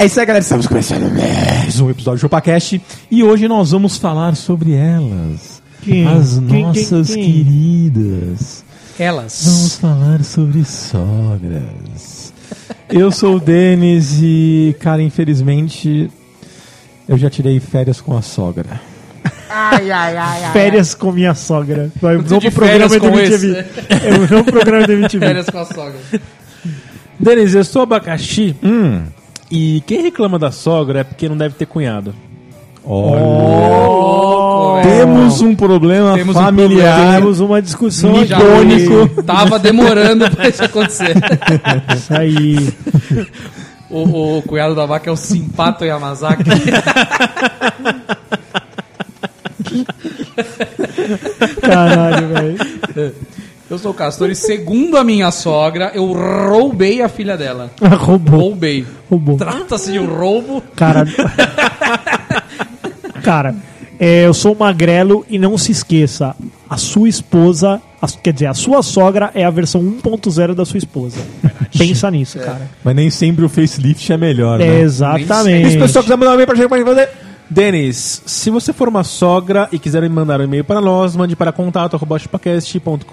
É isso aí, galera. Estamos começando mais um episódio do ChupaCast e hoje nós vamos falar sobre elas. Quem? As Quem, nossas quem, quem? queridas. Elas. Vamos falar sobre sogras. Eu sou o Denis e, cara, infelizmente, eu já tirei férias com a sogra. Férias com minha sogra. Vai, um Tô novo de programa férias da com MTV. É um novo programa da MTV. Férias com a sogra. Denis, eu sou abacaxi Hum. E quem reclama da sogra é porque não deve ter cunhado. Olha. Temos um problema Temos um familiar. Temos uma discussão Já icônico. Tava demorando pra isso acontecer. Isso aí. O, o cunhado da vaca é o Simpato Yamazaki. Caralho, velho. Eu sou o Castor e segundo a minha sogra, eu roubei a filha dela. Roubou. Roubei. Roubou. Trata-se de um roubo. Cara. Cara, é, eu sou magrelo e não se esqueça, a sua esposa, a- quer dizer, a sua sogra é a versão 1.0 da sua esposa. Pensa nisso, cara. Mas nem sempre o facelift é melhor, É, né? exatamente. E se o pessoal quiser mandar um e-mail pra gente, pode fazer. Denis, se você for uma sogra e quiser me mandar um e-mail para nós, mande para contato.chupacast.com.br.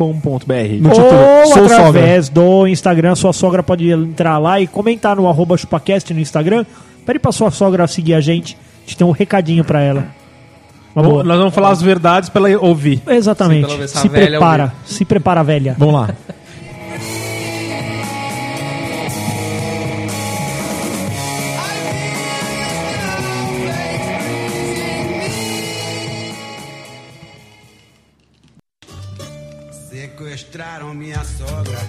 No título, Ou sou através do Instagram, sua sogra pode entrar lá e comentar no arroba chupacast no Instagram. Pede pra sua sogra seguir a gente. A gente tem um recadinho pra ela. Uma boa. Nós vamos falar as verdades para ela ouvir. Exatamente. Sim, pelo menos a Se prepara. ouvir. Se prepara, velha. Vamos lá. Sequestraram minha sogra,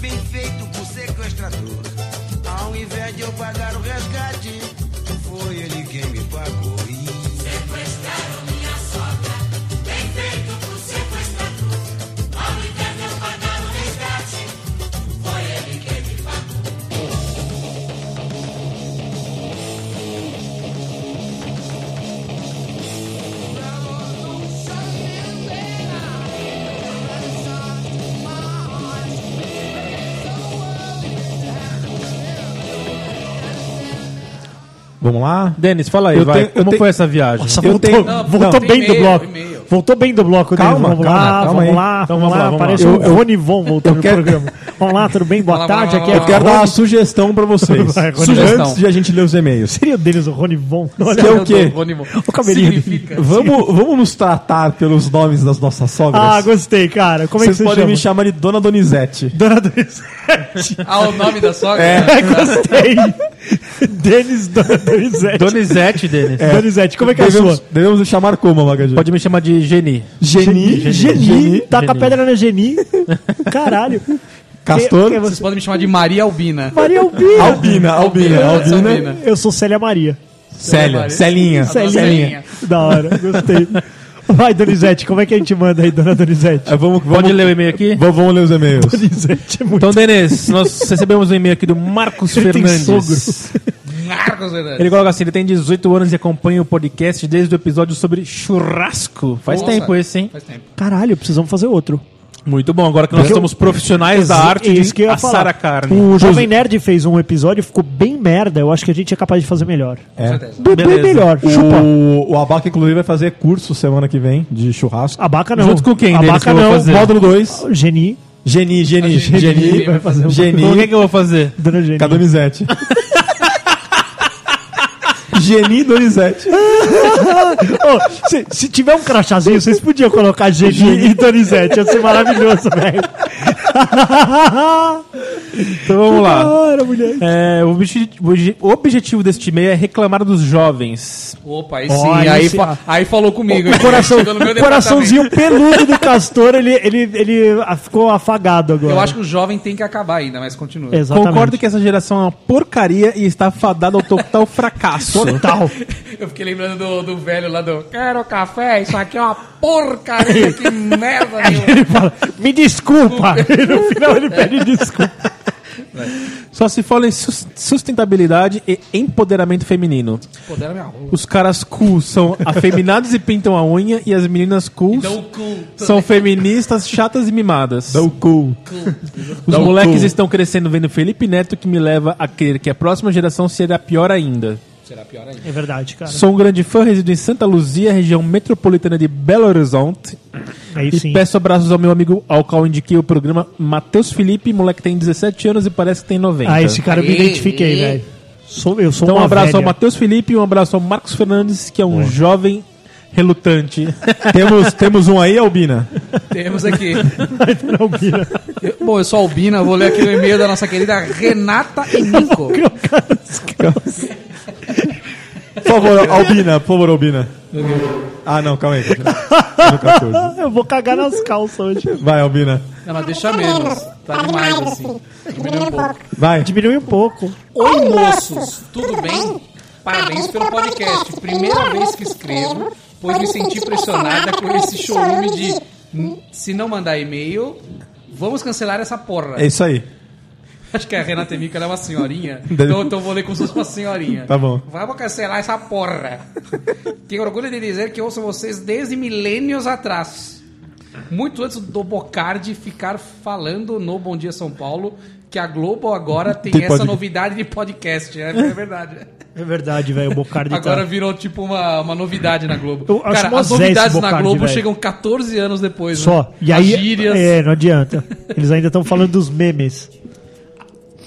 bem feito por sequestrador. Ao invés de eu pagar o resgate, foi ele quem me pagou. E Vamos lá? Denis, fala aí, Eu vai. tenho- Como tenho- foi essa viagem? Nossa, Eu voltou, tenho- voltou não, bem do e-mail, bloco. e-mail. Voltou bem do bloco dele. Calma, vamos calma, lá, calma vamos lá, Então vamos vamos lá. vamos Apareceu lá. o Eu- Rony Von voltando no quero- programa. Vamos lá, tudo bem? Boa tarde. Aqui é Eu quero dar Rony. uma sugestão pra vocês. Vai. Sugestão. Antes de a gente ler os e-mails. Seria o deles o Rony Von? Olha, Que é o quê? O cabelinho. Significa. Vamos, vamos nos tratar pelos nomes das nossas sogras? Ah, gostei, cara. Como é que Vocês você podem chama? me chamar de Dona Donizete. Dona Donizete. Ah, o nome da sogra? É, gostei. Denis Dona Donizete. Donizete, Denis. Donizete, como é que é a devemos, sua? devemos chamar como, Magaji? Pode me chamar de Geni. Geni. Geni. Geni. Taca a pedra na Geni. Caralho. Castor. Quem- quem é Vocês você? podem me chamar de Maria Albina. Maria Albina. Albina, Albina, Albina. Albina. Eu sou Célia Maria. Célia, Maria. Celinha. Celinha. Celinha. Da hora, gostei. Vai, Donizete, como é que a gente manda aí, dona Donizete? Ah, Vamos, vamos, Pode ler o e-mail aqui? Vamos, vamos ler os e-mails. Donizete é muito Então, Denis, nós recebemos um e-mail aqui do Marcos Ele Fernandes. Marcos Fernandes. Ele coloca assim: ele tem 18 anos e acompanha o podcast desde o episódio sobre churrasco. Faz Nossa. tempo esse, hein? Faz tempo. Caralho, precisamos fazer outro. Muito bom. Agora que nós Porque somos profissionais da arte Isso de que eu ia assar falar. a carne. O Jovem Nerd fez um episódio, ficou bem merda. Eu acho que a gente é capaz de fazer melhor. É. certeza. Bem, bem Beleza. melhor. Chupa. O, o Abaca, inclusive, vai fazer curso semana que vem de churrasco. Abaca não. Junto com quem deles Abaca que eu vou não. fazer? Módulo 2. Geni. Geni, Geni, Geni Geni. vai fazer um- Geni. O que, que eu vou fazer? Dona Geni. Geni Donizete. Ô, se, se tiver um crachazinho, vocês podiam colocar Geni e Donizete. Ia ser maravilhoso, velho. Então vamos lá. Mulher. É, o, obje- o obje- o objetivo deste e-mail é reclamar dos jovens. Opa, aí sim, aí aí, sim. fa- aí falou comigo. O coração, coraçãozinho peludo do Castor, ele, ele, ele ah, ficou afagado agora. Eu acho que o jovem tem que acabar ainda, mas continua. Exatamente. Concordo que essa geração é uma porcaria e está fadada ao total fracasso. Total. Eu fiquei lembrando do, do velho lá do Quero café, isso aqui é uma porcaria, que merda, meu. Ele fala, me desculpa. E no final ele pede desculpa. Só se fala em sus- sustentabilidade e empoderamento feminino. Minha rua. Os caras cool são afeminados e pintam a unha e as meninas cool o cu. são feministas chatas e mimadas. Dá o cu. Os Dá o moleques cu. estão crescendo vendo Felipe Neto que me leva a crer que a próxima geração será pior ainda. Será pior ainda. É verdade, cara. Sou um grande fã, resido em Santa Luzia, região metropolitana de Belo Horizonte. Aí E sim. peço abraços ao meu amigo ao qual indiquei o programa Matheus Felipe, moleque tem 17 anos e parece que tem 90. Ah, esse cara eu me Aê, identifiquei, aê. velho. Sou, eu sou Então um uma abraço ao velha. Matheus Felipe e um abraço ao Marcos Fernandes, que é um jovem relutante. temos, temos um aí, Albina? Temos aqui. Eu- bom, eu sou Albina, vou ler aqui o e-mail da nossa querida Renata Eminco. Por favor, Albina, por favor, Albina. Ah, não, calma aí. continua. No 14. Eu vou cagar nas calças hoje. Vai, Albina. Não, mas deixa menos. Tá demais assim. Diminui um pouco. Vai. Diminui um pouco. Oi, moços, tudo bem? Parabéns pelo podcast. Primeira vez que escrevo, pois me senti pressionada por esse chorume de "Hum, se não mandar e-mail, vamos cancelar essa porra. É isso aí. Acho que a Renata Emica ela é uma senhorinha. Então, então eu vou ler como se fosse uma senhorinha. Tá bom. Vamos cancelar essa porra. Tenho orgulho de dizer que ouço vocês desde milênios atrás. Muito antes do Bocardi ficar falando no Bom Dia São Paulo que a Globo agora tem, Tem essa novidade de podcast. É, é verdade. É verdade, velho. O Bocardi Agora tá... virou tipo uma, uma novidade na Globo. Eu Cara, as novidades esse na Bocardi, Globo velho. chegam 14 anos depois. Só. Né? E aí, gírias. é, não adianta. Eles ainda estão falando dos memes.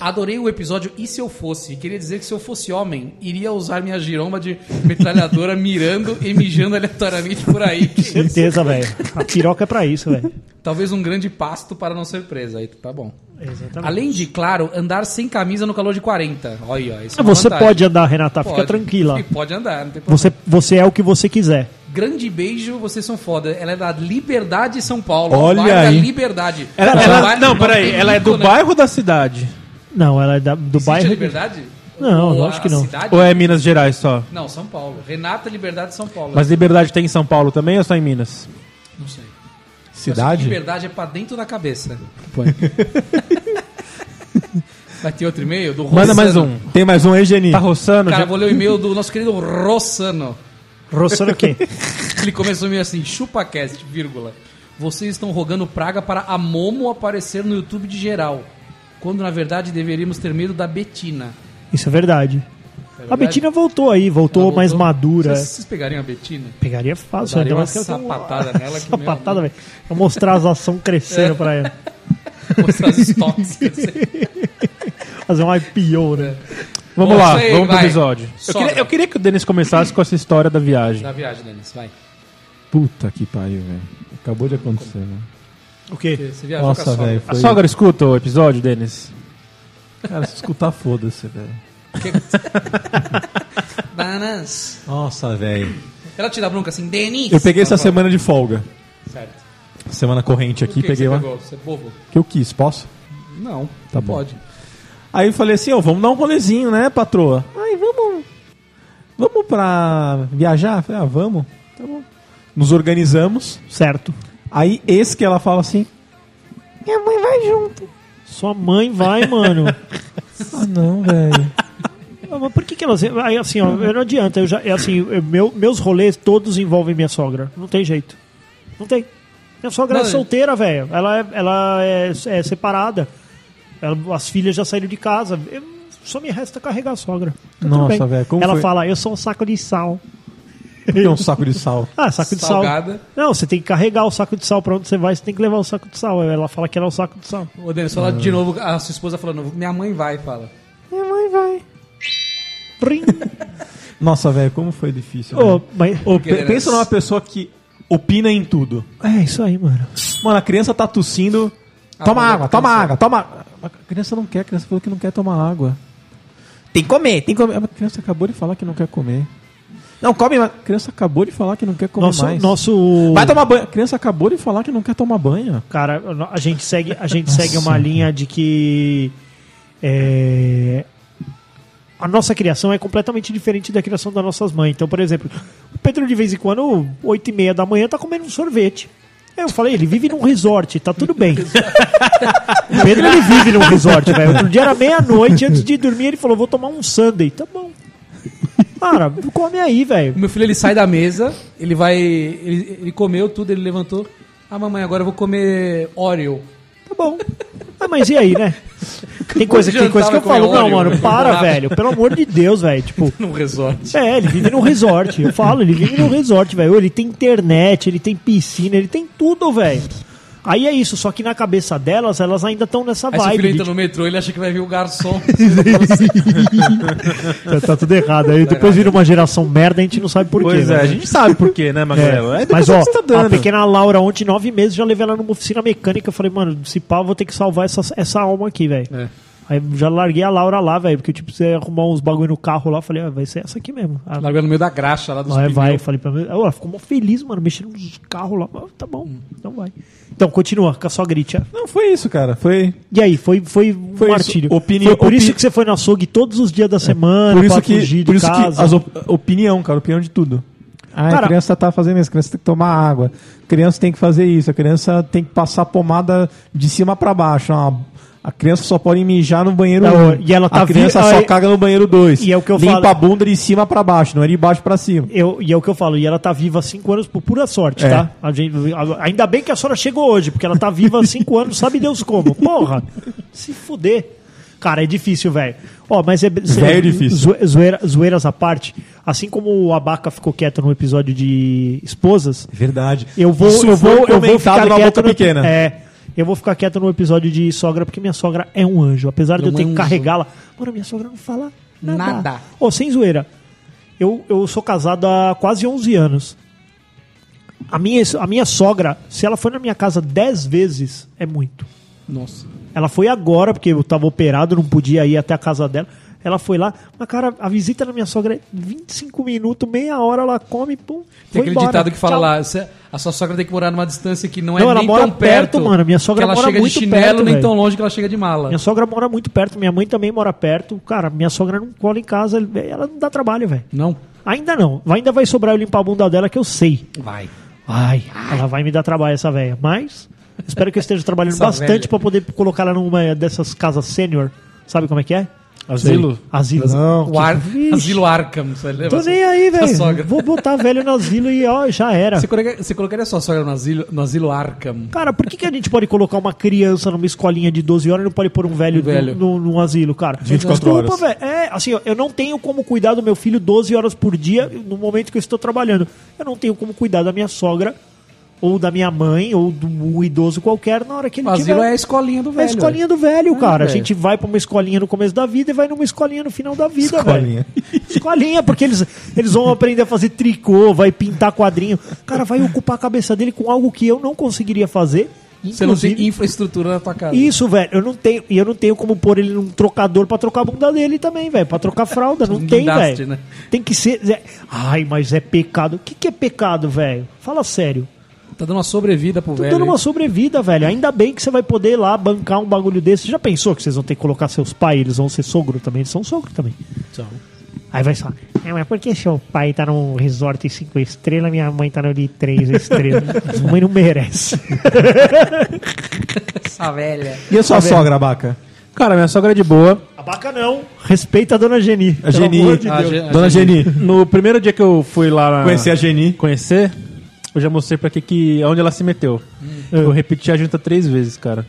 Adorei o episódio E Se Eu Fosse? Queria dizer que se eu fosse homem, iria usar minha giromba de metralhadora mirando e mijando aleatoriamente por aí. Que? Certeza, velho. A piroca é pra isso, velho. Talvez um grande pasto para não ser presa. Aí tá bom. Exatamente. Além de, claro, andar sem camisa no calor de 40. Olha, ó, isso é Ah, Você vantagem. pode andar, Renata. Fica Pode. tranquila. Pode andar, não tem problema. Você, você é o que você quiser. Grande beijo, vocês são foda. Ela é da Liberdade São Paulo. Olha o bairro aí. da Liberdade. Ela, ela- vai- não, peraí, ela é do né? bairro da cidade? Não, ela é da- do Existe bairro. a Liberdade? Não, Ou lógico a que não. Cidade? Ou é Minas Gerais só? Não, São Paulo. Renata Liberdade São Paulo. Mas Liberdade tem em São Paulo também ou só em Minas? Não sei. Cidade? Liberdade é pra dentro da cabeça. Vai ter outro e-mail? Do Manda Rossano. mais um. Tem mais um aí, Geni? Tá roçando? Cara, Já- vou ler o e-mail do nosso querido Rossano. Roçando o quê? Ele começou meio assim, chupacast, vírgula. Vocês estão rogando praga para a Momo aparecer no YouTube de geral. Quando, na verdade, deveríamos ter medo da Betina. Isso é verdade. É A? Betina voltou aí, voltou, Ela mais voltou. madura. Vocês, vocês pegariam a Betina? Pegaria fácil, Eu daria uma um- sapatada nela que, Sapatada, velho. Pra mostrar as ações crescendo pra ela. Mostrar os estoques. Fazer um IPO, né? Vamos Bom, lá, aí, vamos pro vai. episódio. Eu queria, eu queria que o Denis começasse com essa história da viagem. Da viagem, Denis, vai. Puta que pariu, velho. Acabou de acontecer, né? O quê? Você viajou com a Nossa, sogra. velho. A Foi... sogra escuta o episódio, Denis? Cara, se escutar, foda-se, velho. Bananas. Nossa, velho. Ela te dá bronca assim, Denis. Eu peguei essa fala, semana de folga. Certo. Semana corrente aqui, peguei que uma. você pegou? Você é bobo? Que eu quis, posso? Não, Tá não bom. pode. Aí eu falei assim, ó, vamos dar um rolezinho, né, patroa? Aí, vamos. Vamos pra viajar? Falei, ah, vamos. Tá bom. Nos organizamos. Certo. Aí, esse que ela fala assim. Minha mãe vai junto. Sua mãe vai, mano. Ah, não, velho. Ah, Mas por que que elas... Aí, assim, ó, eu não adianta. Eu já, é assim, eu- meu, meus rolês todos envolvem minha sogra. Não tem jeito. Não tem. Minha sogra Não, é solteira, velho. Ela, é, ela é, é separada. Ela- as filhas já saíram de casa. Eu- só me resta carregar a sogra. Tá Nossa, velho, Ela foi? fala, eu sou um saco de sal. Tem um saco de sal. Ah, saco de Salgada. sal. Não, você tem que carregar o saco de sal pra onde você vai, você tem que levar o saco de sal. Ela fala que ela é o saco de sal. Ô, Denis, fala de novo a sua esposa falando, minha mãe vai, fala. Minha mãe vai. Prim. Nossa, velho, como foi difícil. Ô, mas... Ô, pe- Querendo- pensa numa pessoa que opina em tudo. É isso aí, mano. Mano, a criança tá tossindo. Toma Ah, água, tá toma água, toma. A criança não quer, a criança falou que não quer tomar água. Tem que comer, tem que comer. A criança acabou de falar que não quer comer. Não, come, mas a criança acabou de falar que não quer comer Nosso, mais. nosso. Vai tomar banho. A criança acabou de falar que não quer tomar banho. Cara, a gente segue, a gente segue uma linha de que é, a nossa criação é completamente diferente da criação das nossas mães. Então, por exemplo, o Pedro de vez em quando, 8 e meia da manhã, tá comendo um sorvete. Eu falei, ele vive num resort, tá tudo bem. o Pedro ele vive num resort, velho. Outro dia era meia-noite, antes de dormir, ele falou, vou tomar um sundae. Tá bom. Cara, come aí, velho. Meu filho ele sai da mesa, ele vai. Ele, ele comeu tudo, ele levantou. Ah, mamãe, agora eu vou comer Oreo. Tá bom. Ah, mas e aí, né? Tem coisa, tem coisa que eu falo, não, mano, para, velho. Pelo amor de Deus, velho. Tipo, Num resort. é, ele vive num resort. Eu falo, ele vive num resort, velho. Ele tem internet, ele tem piscina, ele tem tudo, velho. Aí é isso, só que na cabeça delas, elas ainda estão nessa Aí vibe. filho de, entra no metrô, ele acha que vai vir o garçom. tipo, tá tudo errado. Aí depois vira uma geração merda, a gente não sabe por quê. Pois é, né? a gente sabe por quê, né, Magrelo? É, É, mas ó, tá a pequena Laura, ontem, nove meses, já levei ela numa oficina mecânica. Eu falei, mano, se pá, eu vou ter que salvar essa, essa alma aqui, velho. É. Aí já larguei a Laura lá, velho, porque tipo, você arrumar uns bagulho no carro lá, eu falei, ah, vai ser essa aqui mesmo. Ah, Largando no meio da graxa lá dos vai, pneus. vai, falei pra mim. Ela ficou mó feliz, mano, mexendo nos carros lá. Ah, tá bom, então vai. Então, continua com a sua gritia. Não, foi isso, cara. Foi. E aí, foi, foi um Foi isso. martírio. Opini- foi por isso que você foi na açougue todos os dias da semana, Por isso pra que, fugir por de isso casa. que as op opinião, cara, opinião de tudo. Ah, Cara- a criança tá fazendo isso, a criança tem que tomar água, a criança tem que fazer isso, a criança tem que passar pomada de cima pra baixo. Ah, a criança só pode mijar no banheiro Não, 1. e ela tá a criança vi- só caga no banheiro 2. E é o que eu Limpa falo. a bunda de cima pra baixo, não é de baixo pra cima. Eu, e é o que eu falo, e ela tá viva há cinco anos por pura sorte, É. tá? A gente- ainda bem que a senhora chegou hoje, porque ela tá viva há cinco anos, sabe Deus como. Porra, se fuder. Cara, é difícil, velho. Ó, mas é. Velho é difícil. zoe- zoeira- zoeiras à parte, assim como o Abaca ficou quieto no episódio de esposas, Verdade. eu vou, Isso eu vou, eu vou ficar na boca no, pequena. É, eu vou ficar quieto no episódio de sogra, porque minha sogra é um anjo. Apesar de eu Um ter que anjo. carregá-la. Mano, minha sogra não fala nada. Nada. Ô, sem zoeira. Eu, eu sou casado há quase 11 anos. A minha, a minha sogra, se ela foi na minha casa 10 vezes, é muito. Nossa. Ela foi agora, porque eu tava operado, não podia ir até a casa dela. Ela foi lá, mas cara, a visita da minha sogra é 25 minutos, meia hora, ela come, pum, Tem foi aquele embora. ditado que fala Tchau. lá, "Cê- a sua sogra tem que morar numa distância que não é Não, ela nem mora tão perto, perto, mano. Minha sogra que ela mora chega muito de chinelo, perto, nem velho. tão longe que ela chega de mala. Minha sogra mora muito perto, minha mãe também mora perto. Cara, minha sogra não cola em casa, ela não dá trabalho, velho. Não? Ainda não. Ainda vai sobrar eu limpar a bunda dela, que eu sei. Vai. Ai, ela vai me dar trabalho, essa velha. Mas espero que eu esteja trabalhando Essa bastante pra poder colocar ela numa dessas casas sênior. Sabe como é que é? Asilo? Asilo. Não. O Ar... Vixe. Asilo Arkham. Você lembra? Tô nem aí, velho. Vou botar velho no asilo e ó, já era. Você colocaria, você colocaria sua sogra no asilo, no asilo Arkham? Cara, por que, que a gente pode colocar uma criança numa escolinha de 12 horas e não pode pôr um velho, Um velho. No, no- num asilo, cara? 24 Desculpa, horas. velho. É, assim, ó, eu não tenho como cuidar do meu filho 12 horas por dia no momento que eu estou trabalhando. Eu não tenho como cuidar da minha sogra, ou da minha mãe, ou de um idoso qualquer na hora que ele O asilo tiver. é a escolinha do É velho. a escolinha do velho, cara. a gente vai pra uma escolinha no começo da vida e vai numa escolinha no final da vida, Escolinha. velho. Escolinha, porque eles, eles vão aprender a fazer tricô, vai pintar quadrinho. Cara, vai ocupar a cabeça dele com algo que eu não conseguiria fazer. Você não tem infraestrutura na tua casa. Isso, velho, eu não tenho, e eu não tenho como pôr ele num trocador pra trocar a bunda dele também, velho, pra trocar fralda, não tem, velho. né? Tem que ser, é- ai, mas é pecado. O que que é pecado, velho? Fala sério. Tá dando uma sobrevida pro Tô velho. dando uma sobrevida, velho. Ainda bem que você vai poder ir lá bancar um bagulho desse. Você já pensou que vocês vão ter que colocar seus pais, eles vão ser sogro também? Eles são sogro também. Aí vai falar, é, mas por que seu pai tá num resort cinco estrelas, minha mãe tá no de três estrelas? Sua mãe não merece. Essa velha. E a sua sogra, Abaca? Cara, minha sogra é de boa. Abaca não. Respeita a dona Geni. A Geni. de A a Dona Geni. No primeiro dia que eu fui lá na- Conhecer a Geni. conhecer, eu já mostrei pra que, que onde ela se meteu. Eu repeti a junta três vezes, cara.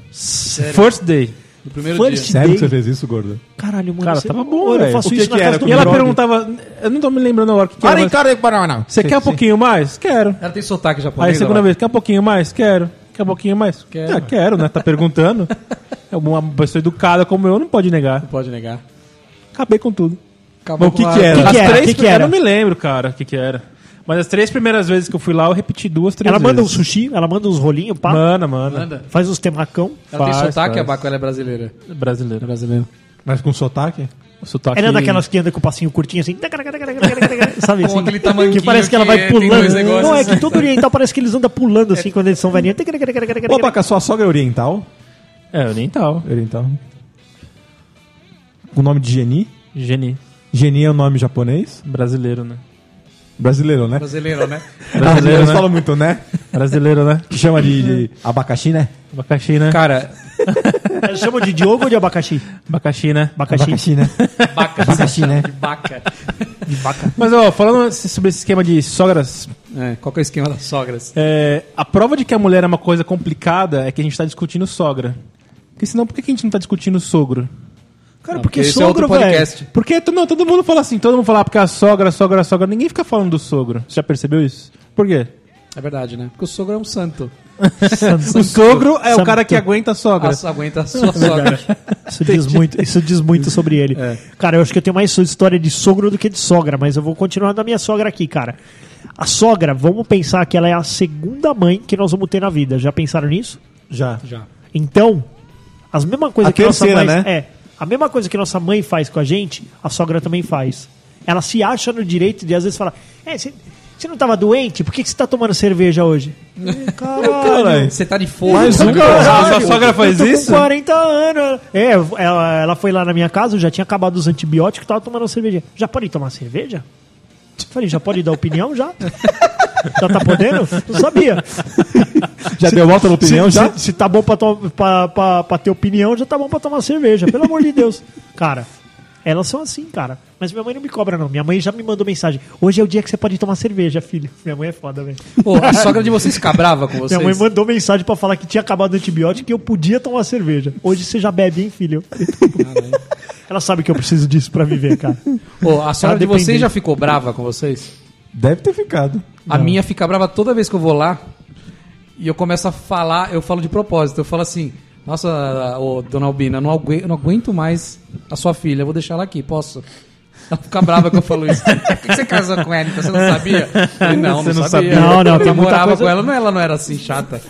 First day. No primeiro First dia. Sério day. que você fez isso, gordo? Caralho, mano. Cara, você- tava bom, Ô, Eu velho. faço O que isso que na era? casa do E ela perguntava, eu não tô me lembrando agora o que, que era. mas- Você quer um pouquinho mais? Quero. Ela tem sotaque japonês. Aí segunda vez, quer um pouquinho mais? Quero. Quer um pouquinho mais? Quero. Ah, quero, né? Tá perguntando. É uma pessoa educada como eu não pode negar. Não pode negar. Acabei com tudo. Acabou Mas o que com que era? Que que As era? três, Que que era? Eu não me lembro, cara, o que que era. Mas as três primeiras vezes que eu fui lá, eu repeti duas, três Ela vezes. manda um sushi, ela manda uns rolinhos, pá, Manda, manda. Manda. faz uns temacão. Ela tem Faz, sotaque, faz. a Baco ela é brasileira. Brasileiro. brasileiro. Mas com sotaque? O sotaque... Ela é daquelas que anda com o passinho curtinho assim, sabe Com assim? aquele tamanquinho que parece que ela que vai é- tem pulando. negócios Não, é que todo oriental parece que eles andam pulando assim quando eles são velhinhos. Ô, Abaca, sua sogra é oriental? É, oriental. Oriental. O nome de Geni? Geni. Geni é o nome japonês? Brasileiro, né? Brasileiro, né? Brasileiro, né? Brasileiro, né? falam muito, né? Brasileiro, né? Que chama de, de abacaxi, né? Abacaxi, né? Cara, Eles chamam de Diogo ou de abacaxi? Abacaxi, né? Abacaxi. Abacaxi, né? baca. Abacaxi, né? De baca. Mas, ó, falando sobre esse esquema de sogras, É, qual que é o esquema das sogras? é, a prova de que a mulher é uma coisa complicada é que a gente tá discutindo sogra. Porque senão, por que que a gente não tá discutindo sogro? Cara, Não, porque porque é sogro, velho. podcast. Porque não, todo mundo fala assim, todo mundo fala ah, porque a sogra, a sogra, a sogra. Ninguém fica falando do sogro. Você já percebeu isso? Por quê? É verdade, né? Porque o sogro é um santo. O sogro é o Santo. cara que aguenta a sogra. Nossa, aguenta a sua sogra. Isso diz muito, isso diz muito sobre ele. Cara, eu acho que eu tenho mais história de sogro do que de sogra, mas eu vou continuar da minha sogra aqui, cara. A sogra, vamos pensar que ela é a segunda mãe que nós vamos ter na vida. Já pensaram nisso? Já. Já. Então, as mesma coisa A que terceira, nossa mãe né? é, a mesma coisa que nossa mãe faz com a gente, a sogra também faz. Ela se acha no direito de às vezes falar: "É, você não tava doente? Por que que você tá tomando cerveja hoje?" É, Caralho. Você tá de folga. Mais um, Caralho, A sua sogra faz eu tô isso? Com 40 anos. É, ela, ela foi lá na minha casa, eu já tinha acabado os antibióticos, tava tomando uma cerveja. Já pode tomar cerveja? Falei, já pode dar opinião já? Já tá podendo? Não sabia. Já deu volta na opinião, se, já? Se, se tá bom pra, pra, pra, pra ter opinião, já tá bom pra tomar cerveja. Pelo amor de Deus. Cara, elas são assim, cara. Mas minha mãe não me cobra, não. Minha mãe já me mandou mensagem. Hoje é o dia que você pode tomar cerveja, filho. Minha mãe é foda, velho. Pô, a sogra de vocês fica brava com vocês? Minha mãe mandou mensagem pra falar que tinha acabado o antibiótico e eu podia tomar cerveja. Hoje você já bebe, hein, filho? Ela sabe que eu preciso disso pra viver, cara. Pô, a sogra de vocês já ficou brava com vocês? Deve ter ficado. A minha fica brava toda vez que eu vou lá e eu começo a falar, eu falo de propósito, eu falo assim, nossa, ô, dona Albina, eu não aguento, eu não aguento mais a sua filha, eu vou deixar ela aqui, posso? Ela fica brava que eu falo isso. Por que você casou com ela? Então você não sabia? Eu falei, não, Você não, não sabia. Não, não, eu tem muita morava coisa- com ela, não, ela não era assim chata.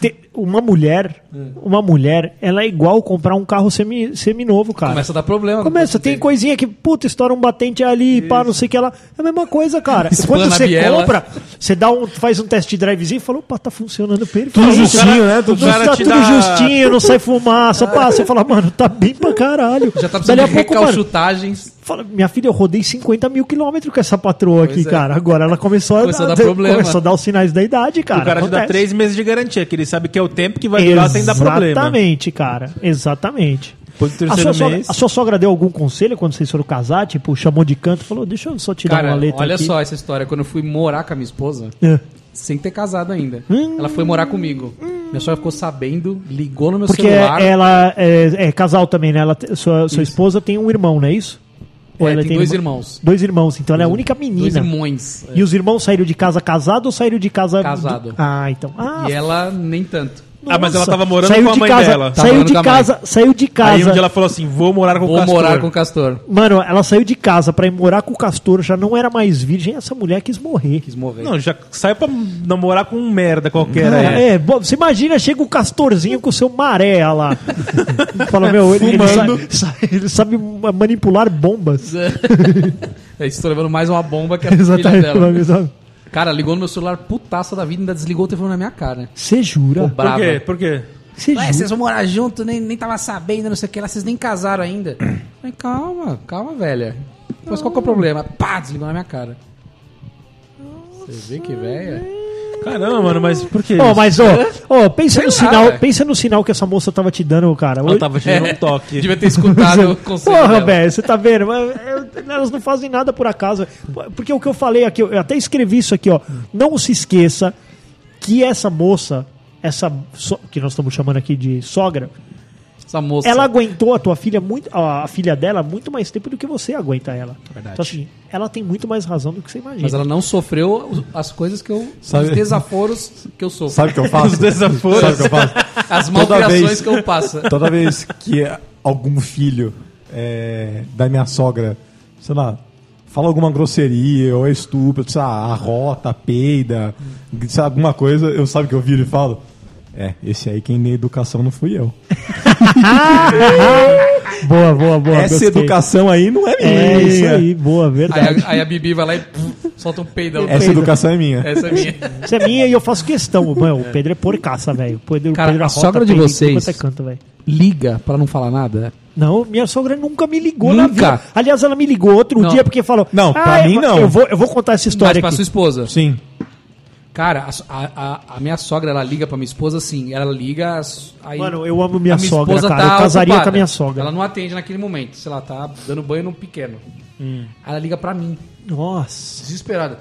Te- Uma mulher, uma mulher, ela é igual comprar um carro semi, seminovo, cara. Começa a dar problema. Começa, tem coisinha que, puta, estoura um batente ali, pá, não sei o que lá. É a mesma coisa, cara. Espana Quando a você compra, você dá um, faz um test drivezinho e fala, opa, tá funcionando perfeito. Tudo justinho, né? Tudo cara tá tudo dá- justinho, não sai fumaça. Pá, você fala, mano, tá bem pra caralho. Já tá Dali precisando a de pouco, mano, recalchutagens. fala, minha filha, eu rodei 50 mil quilômetros com essa patroa aqui, é. cara. Agora ela começou, Começou a dar dar, problema. começou a dar os sinais da idade, cara. o cara te dá três meses de garantia, que ele sabe que é o tempo que vai durar sem dar problema. Exatamente, cara. Exatamente. Depois do A terceiro sua, sogra, mês. a sua sogra deu algum conselho quando vocês foram casar? Tipo, chamou de canto e falou: Deixa eu só te dar Cara, uma letra olha aqui. só essa história. Quando eu fui morar com a minha esposa, É. sem ter casado ainda, Hum. ela foi morar comigo. Minha sogra ficou sabendo, ligou no meu Porque celular. ela é, é casal também, né? Ela, sua sua esposa tem um irmão, não é isso? Ou É, ela tem dois irmãos. Dois irmãos, então ela é a única menina. Dois irmãos. E os irmãos saíram de casa casado ou saíram de casa. Casado. Ah, então. Ah, E ela nem tanto. Ah, mas ela nossa. tava morando Saiu com a de mãe casa, dela. Saiu de casa, saiu de Aí casa. onde ela falou assim, vou morar com o Vou Castor. morar com o Castor. Mano, ela saiu de casa pra ir morar com o Castor, já não era mais virgem, essa mulher quis morrer. Quis morrer. Não, já sai pra namorar com um merda qualquer aí. É, bom, você imagina, chega o Castorzinho com o seu maré lá. Fala, meu, ele, ele sabe, sa- ele sabe manipular bombas. É, estou levando mais uma bomba que a filha dela. Exatamente. Cara, ligou no meu celular putaça da vida, ainda desligou o telefone na minha cara. Você jura? Pô, Por brava. quê? Por quê? Você Ué, jura? vocês vão morar junto, nem, nem tava sabendo, não sei o que lá, vocês nem casaram ainda. Falei, calma, calma, velha. Mas qual que é o problema? Pá, desligou na minha cara. Você vê que velha? Caramba, mano, mas por quê? Ô, mas, ô, ô, pensa, Sei no lá, sinal, velho. pensa no sinal que essa moça tava te dando, cara. Ela tava te dando É, um toque. Devia ter escutado o conselho Porra, velho, você tá vendo? Mas, eu- Elas não fazem nada por acaso. Porque o que eu falei aqui, eu até escrevi isso aqui, ó. Não se esqueça que essa moça, essa so- que nós estamos chamando aqui de sogra, Essa moça. ela aguentou a tua filha muito, a, filha dela muito mais tempo do que você aguenta ela. Verdade. Então assim, ela tem muito mais razão do que você imagina. Mas ela não sofreu as coisas que eu. Sabe- Os desaforos que eu sofro. Sabe o que eu faço? Os desaforos. Sabe o que eu faço? As malcriações que eu passo. Toda vez que algum filho é, da minha sogra, sei lá, fala alguma grosseria, ou é estúpido, sei lá, arrota, peida, sei lá, alguma coisa, eu sabe que eu viro e falo. É, esse aí quem deu educação não fui eu. Boa, boa, boa. Essa gostei. educação aí não é minha. É isso aí, boa, Aí verdade. a, aí a Bibi vai lá e pum, solta um peidão. Essa educação é minha. Essa é minha. Isso é minha e eu faço questão. Mano, o Pedro é porcaça, velho. O Pedro, o Cara, Pedro a arrota sogra de peito em vocês- tudo quanto é canto, velho. Liga pra não falar nada. Não, minha sogra nunca me ligou na Nunca? vida. Aliás, ela me ligou outro Não. dia porque falou. Não, pra "Ah, mim eu- não." Eu vou, eu vou contar essa Mas história pra aqui. sua esposa. Sim. Cara, a, a- a- a minha sogra, ela liga pra minha esposa assim. Ela liga. Aí, Mano, eu amo minha a sogra, cara. tá Eu casaria ocupada. com a minha sogra. Ela não atende naquele momento. Sei lá, tá dando banho no pequeno. Hum. Aí ela liga pra mim, Nossa. desesperada.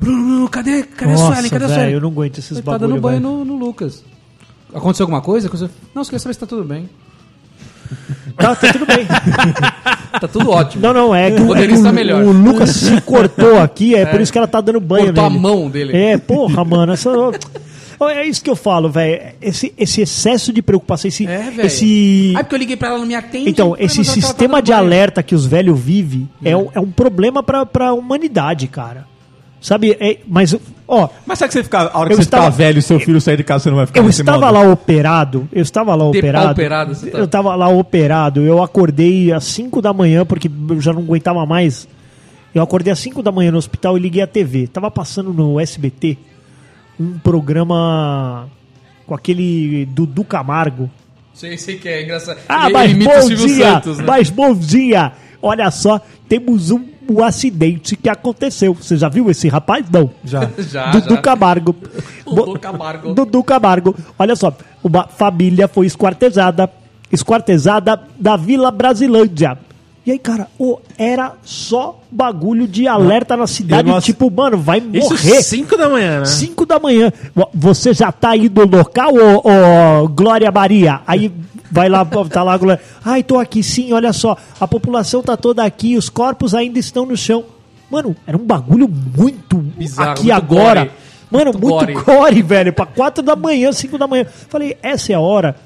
Bruno, cadê, cadê a Nossa, Suelen? Cadê a Suelen? eu não aguento esses Ele tá bagulho, dando banho no, no Lucas. Aconteceu alguma coisa? Aconteceu- Não, você quer saber se tá tudo bem. Tá, tá tudo bem. Tá tudo ótimo. Não, não, é que, O é que tá melhor. o Lucas se cortou aqui, é, por isso que ela tá dando banho Cortou a nele. mão dele. É, porra, mano, essa... É isso que eu falo, velho. Esse, esse excesso de preocupação, esse... É, esse... Ah, porque eu liguei pra ela, não me atende. Então, esse sistema de alerta que os velhos vivem é, um, é um problema pra, pra humanidade, cara. Sabe? É- mas, ó, Mas sabe que você ficar, a hora que Eu você estava- ficar velho e seu filho sair de casa, você não vai ficar eu estava modo? lá operado, eu estava lá De operado. você tá- Eu estava lá operado, eu acordei às 5 da manhã, porque eu já não aguentava mais. Eu acordei às 5 da manhã no hospital e liguei a TV. Tava passando no SBT um programa com aquele Dudu Camargo. Sei, sei que é engraçado. Ah, Ele mas bom dia, Santos, né? mas bom dia. Olha só, temos um, um acidente que aconteceu. Você já viu esse rapaz? Não. Já. Já, Dudu já. Camargo. Dudu Camargo. Dudu Camargo. Olha só, uma família foi esquartejada, esquartejada da Vila Brasilândia. E aí, cara, ô, era só bagulho de alerta na cidade, ass- tipo, mano, vai Isso morrer. 5 da manhã, né? 5 da manhã. Você já tá aí no local, ô, Glória Maria? Aí vai lá, tá lá a Glória. Ai, tô aqui sim, olha só. A população tá toda aqui, os corpos ainda estão no chão. Mano, era um bagulho muito Bizarro, aqui muito agora. gore. Mano, Muito muito, gore. gore. velho. Pra 4 da manhã, 5 da manhã. Falei, essa é a hora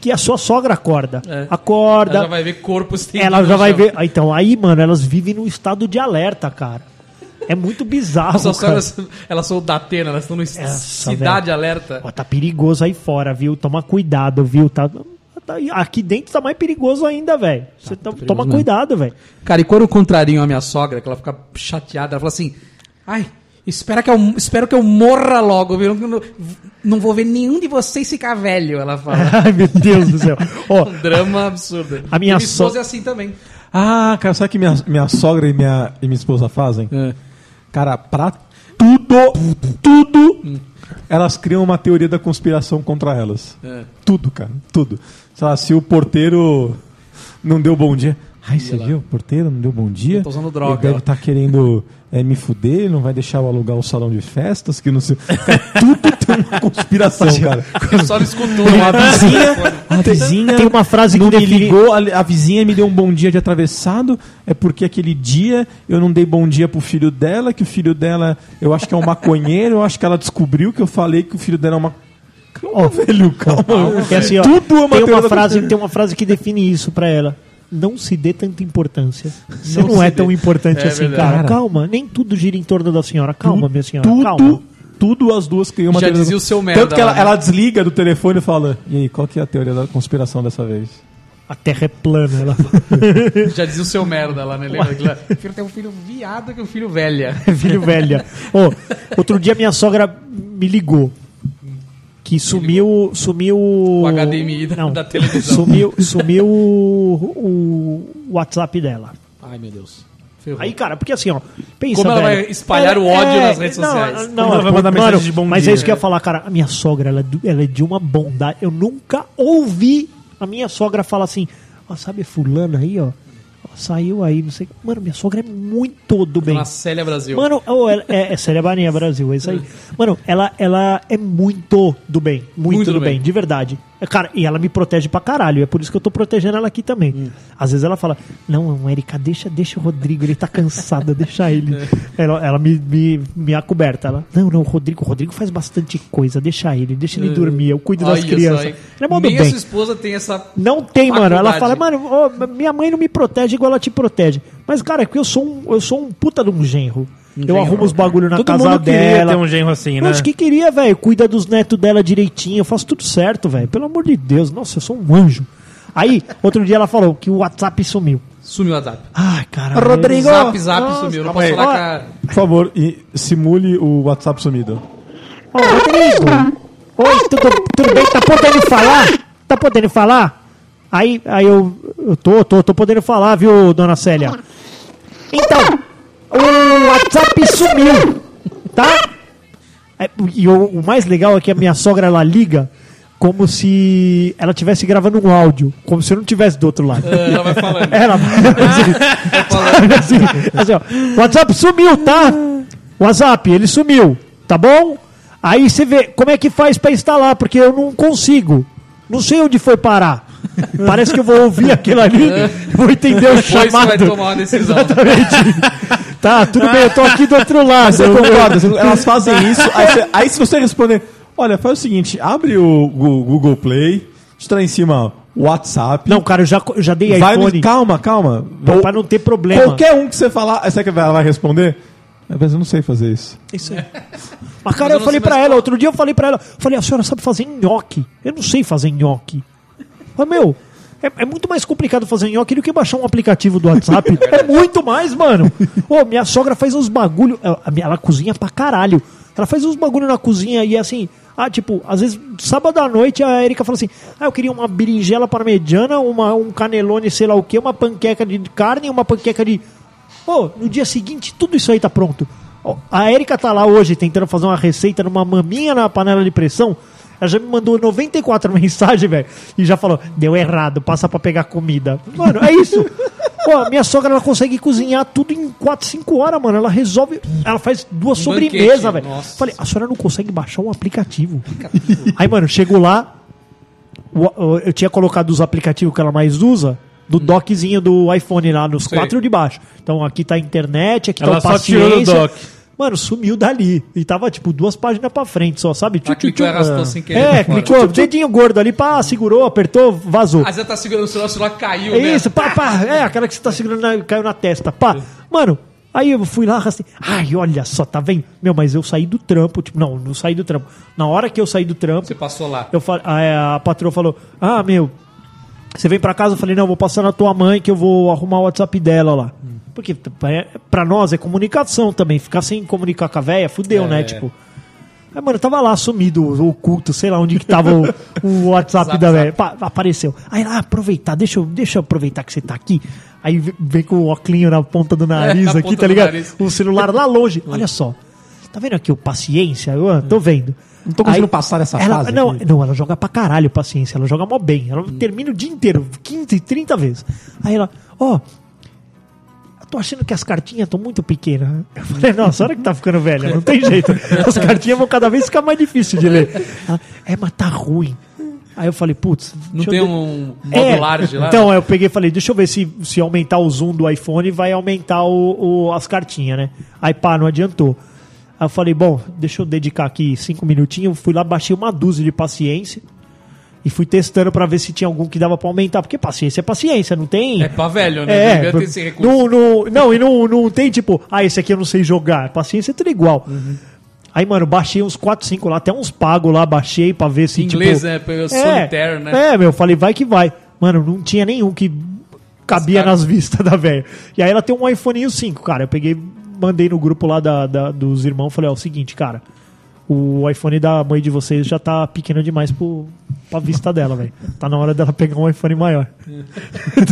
que a sua sogra acorda. É. Acorda. Ela já vai ver corpo estendido Ela já vai ver. Então, aí, mano, elas vivem num estado de alerta, cara. É muito bizarro, cara. sogras, elas são da Atena, elas estão no Essa, Cidade Alerta. Ó, tá perigoso aí fora, viu? Toma cuidado, viu? Tá, tá- aqui dentro tá mais perigoso ainda, velho. Você tá- perigoso toma mesmo. cuidado, velho. Cara, e quando contrariam a minha sogra, que ela fica chateada, ela fala assim: ai, espera que eu, espero que eu morra logo, viu? Não, não vou ver nenhum de vocês ficar velho, ela fala. Ai, meu Deus do céu. Ó, um drama absurdo. A minha E esposa so- é assim também. Ah, cara, sabe o que minha, minha sogra e minha, e minha esposa fazem? É. Cara, pra tudo, tudo, elas criam uma teoria da conspiração contra elas. É. Tudo, cara, tudo. Sei lá, se o porteiro não deu bom dia. Ai, você viu? O porteiro não deu bom dia. Tá usando droga, Ele deve estar querendo é, me fuder, ele não vai deixar eu alugar o salão de festas, que não sei. Cara, tudo tem uma conspiração, cara. Só não escutou. A vizinha, a vizinha Tem uma frase que me define- ligou, a, a vizinha me deu um bom dia de atravessado, é porque aquele dia eu não dei bom dia pro filho dela, que o filho dela, eu acho que é um maconheiro, eu acho que ela descobriu que eu falei que o filho dela é uma Calma, velho, calma. é assim, ó, Tudo é uma tem, uma frase, tem uma frase que define isso pra ela. Não se dê tanta importância. Você Não é dê. tão importante É assim, verdade. cara. Calma, nem tudo gira em torno da senhora. Calma, minha senhora. tudo, Calma. tudo as duas criam uma Já teoria dizia o seu merda Tanto que ela, né? ela desliga do telefone e fala: E aí, qual que é a teoria da conspiração dessa vez? A terra é plana. Ela Já dizia o seu merda lá, né? Lembra? Prefiro ter um filho viado que um filho velha. Filho velha. Ô, outro dia minha sogra me ligou. Que sumiu. Sumiu. O HDMI da- da televisão. Sumiu, sumiu o, o WhatsApp dela. Ai, meu Deus. Ferrou. Aí, cara, porque assim, ó. Pensa, Como ela velho, vai espalhar o ódio nas redes não, sociais? Não, Como ela vai mandar mano, mensagem de bom Mas dia? é isso que eu ia falar, cara. A minha sogra, ela, é ela é de uma bondade. Eu nunca ouvi a minha sogra falar assim: ó, sabe, fulano aí, ó. Saiu aí, não sei. Mano, minha sogra é muito do bem. Na Célia Brasil. Mano, oh, ela- é, é Séria Barinha Brasil, é isso aí. Mano, ela, ela é muito do bem. Muito, Muito do bem. bem. de verdade. Cara, e ela me protege pra caralho. É por isso que eu tô protegendo ela aqui também. Hum. Às vezes ela fala: Não, Erika, deixa, deixa o Rodrigo, ele tá cansado, deixa ele. É. Ela, ela me, me, me acoberta. Ela: Não, não, o Rodrigo, o Rodrigo faz bastante coisa, deixa ele, deixa ele dormir. Eu cuido das Olha crianças. hein? Ele é modo Nem a bem. sua esposa tem essa. Não tem, mano. Ela fala, Faculdade. mano, ó, minha mãe não me protege igual ela te protege. Mas, cara, é que eu sou um, eu sou um puta de um genro. eu genro. arrumo os bagulho na Todo casa mundo queria dela. ter um genro assim, né? Acho que queria, velho. Cuida dos netos dela direitinho. Eu faço tudo certo, velho. Pelo amor de Deus. Nossa, eu sou um anjo. Aí, outro dia ela falou que o WhatsApp sumiu. Sumiu o WhatsApp. Ai, caralho. Rodrigo! Zap, zap Nossa, sumiu. Não posso falar com a... Por favor, simule o WhatsApp sumido. Ô, Rodrigo! Oi, tudo, tudo bem? Tá podendo falar? Tá podendo falar? Aí, aí eu, eu tô, tô, tô podendo falar, viu, dona Célia? Então, o WhatsApp sumiu, tá? É, e o, o mais legal é que a minha sogra, ela liga como se ela estivesse gravando um áudio, como se eu não tivesse do outro lado. É, Ela vai falando. Ela vai assim, assim, ó, WhatsApp sumiu, tá? WhatsApp, ele sumiu, tá bom? Aí você vê como é que faz pra instalar, porque eu não consigo. Não sei onde foi parar. Parece que eu vou ouvir aquilo ali, vou entender o Depois você chamado. vai tomar uma decisão. Exatamente. tá, tudo bem, eu tô aqui do outro lado. Você concorda? Você- Elas fazem isso, aí, você- aí se você responder, olha, faz o seguinte, abre o Google Play, está em cima WhatsApp. Não, cara, eu já, eu já dei vai iPhone no, calma, calma. pra não ter problema. Qualquer um que você falar, sabe que ela vai responder? Mas eu não sei fazer isso. Isso aí. Mas, Mas cara, eu eu falei pra ela, qual- outro dia eu falei pra ela, falei, a senhora sabe fazer nhoque. Eu não sei fazer nhoque. Mas, meu, é, é muito mais complicado fazer nhoque do que baixar um aplicativo do WhatsApp. é muito mais, mano. Ô, minha sogra faz uns bagulho, ela, ela cozinha pra caralho. Ela faz uns bagulho na cozinha e assim, ah, tipo, às vezes, sábado à noite a Erika fala assim: Ah, eu queria uma berinjela parmegiana, uma, um canelone, sei lá o que, uma panqueca de carne, uma panqueca de. Ô, no dia seguinte, tudo isso aí tá pronto. Ó, A Erika tá lá hoje tentando fazer uma receita numa maminha na panela de pressão. Ela já me mandou 94 mensagens, velho. E já falou: deu errado, passa pra pegar comida. Mano, é isso. Pô, minha sogra ela consegue cozinhar tudo em 4, 5 horas, mano. Ela resolve. Ela faz duas Um sobremesas, velho. Falei, a senhora não consegue baixar um aplicativo. Aí, mano, chego lá. Eu tinha colocado os aplicativos que ela mais usa. Do dockzinho do iPhone lá, nos Sei. quatro de baixo. Então aqui tá a internet, aqui Ela tá o só paciência. dock. Mano, sumiu dali. E tava, tipo, duas páginas pra frente só, sabe? Tchu, tchu, clicou e tchu. arrastou sem querer É, clicou, dedinho gordo ali, pá, segurou, apertou, vazou. Às vezes tá segurando o celular, o celular caiu, É né? isso, pá, pá. É, aquela que você tá segurando, na- caiu na testa, pá. Mano, aí eu fui lá, arrastei. Ai, olha só, tá vendo? Meu, mas eu saí do trampo, tipo, não, não saí do trampo. Na hora que eu saí do trampo, Você passou lá. eu a, a patroa falou: Ah, meu, você vem pra casa? Eu falei: Não, eu vou passar na tua mãe que eu vou arrumar o WhatsApp dela lá. Porque é- pra nós é comunicação também. Ficar sem comunicar com a véia, fudeu, É. né? Tipo. Aí, mano, eu tava lá sumido, oculto, sei lá onde que tava o, o WhatsApp da velha. Apareceu. Aí lá, aproveitar, deixa eu, deixa eu aproveitar que você tá aqui. Aí vem com o óculos na ponta do nariz na aqui, tá do ligado? O celular lá longe. Olha só. Tá vendo aqui o paciência? Eu tô vendo. Não tô conseguindo passar essa ela, fase Não, aqui. não, ela joga pra caralho paciência. Ela joga mó bem. Ela termina o dia inteiro, 15, 30 vezes. Aí ela, ó. eu tô achando que as cartinhas estão muito pequenas. Eu falei, nossa, a hora que tá ficando velha, não tem jeito. As cartinhas vão cada vez ficar mais difícil de ler. Ela, é, mas tá ruim. Aí eu falei, putz. Não tem um é, modo large lá? Então, eu peguei e falei, deixa eu ver se, se aumentar o zoom do iPhone vai aumentar o, o- as cartinhas, né? Aí pá, não adiantou. Aí eu falei, bom, deixa eu dedicar aqui cinco minutinhos. Fui lá, baixei uma dúzia de paciência e fui testando pra ver se tinha algum que dava pra aumentar. Porque paciência é paciência, não tem. É pra velho, né? É, ter esse recurso. não, não, não, e não, não tem tipo, ah, esse aqui eu não sei jogar. Paciência é tudo igual. Uhum. Aí, mano, baixei uns 4, 5 lá, até uns pagos lá, baixei pra ver se. Em inglês, tipo, né? Pelo solitário, né? É, meu, falei, vai que vai. Mano, não tinha nenhum que cabia nas vistas da velha. E aí ela tem um iPhone 5, cara. Eu peguei, mandei no grupo lá da, da- dos irmãos, falei, ó, é o seguinte, cara. O iPhone da mãe de vocês já tá pequeno demais pro, pra vista dela, velho. Tá na hora dela pegar um iPhone maior.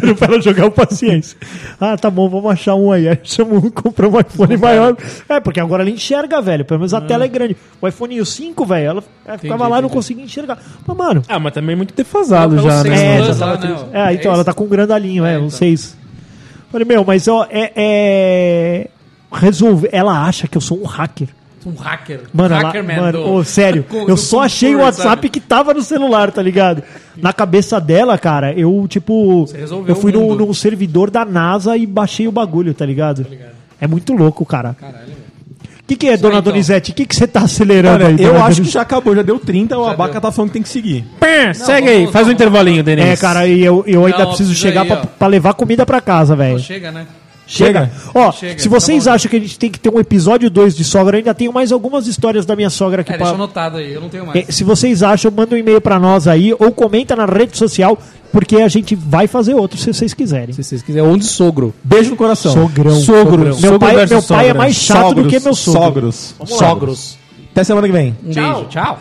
Tudo pra ela jogar o paciência. Ah, tá bom, vamos achar um aí. Aí chamou um, comprou um iPhone maior. É, porque agora ela enxerga, velho. Pelo menos a tela é grande. O iPhone 5, velho, ela ela ficava lá e não entendi. conseguia enxergar. Mas, mano, Ah, mas também muito defasado É já, né? é, já tava né. É, então É ela tá com um grandalhinho, é, É, um então. 6. Falei, meu, mas ó, é, é. Resolve. Ela acha que eu sou um hacker. Um hacker. Mano, ela, hacker mano ô, sério, com- eu do só achei o WhatsApp sabe? que tava no celular, tá ligado? Na cabeça dela, cara, eu, tipo. resolveu Eu fui num, servidor da NASA e baixei o bagulho, tá ligado? É muito louco, cara. Caralho. O que, que é, dona então. Donizete? O que, que você tá acelerando Olha, aí? eu acho que já acabou, já deu 30, o Já Abaca deu. tá falando que tem que seguir. Pé, segue aí, vamos- faz um vamos- intervalinho, Denis. É, cara, e eu, eu ainda Não, preciso chegar aí, pra, pra levar comida pra casa, velho. Chega, né? Chega. Ó, Chega, se tá vocês bom. acham que a gente tem que ter um episódio 2 de sogra, eu ainda tenho mais algumas histórias da minha sogra aqui É, pra... deixa anotado aí, eu não tenho mais. É, Se vocês acham, manda um e-mail pra nós aí ou comenta na rede social, porque a gente vai fazer outro se vocês quiserem. Se vocês quiserem, onde sogro? Beijo no coração. Sogrão. Sogro. Meu Sogro pai, meu pai é mais chato do Sogros, que meu sogro. Sogros. Sogros. Até semana que vem. Um beijo, tchau.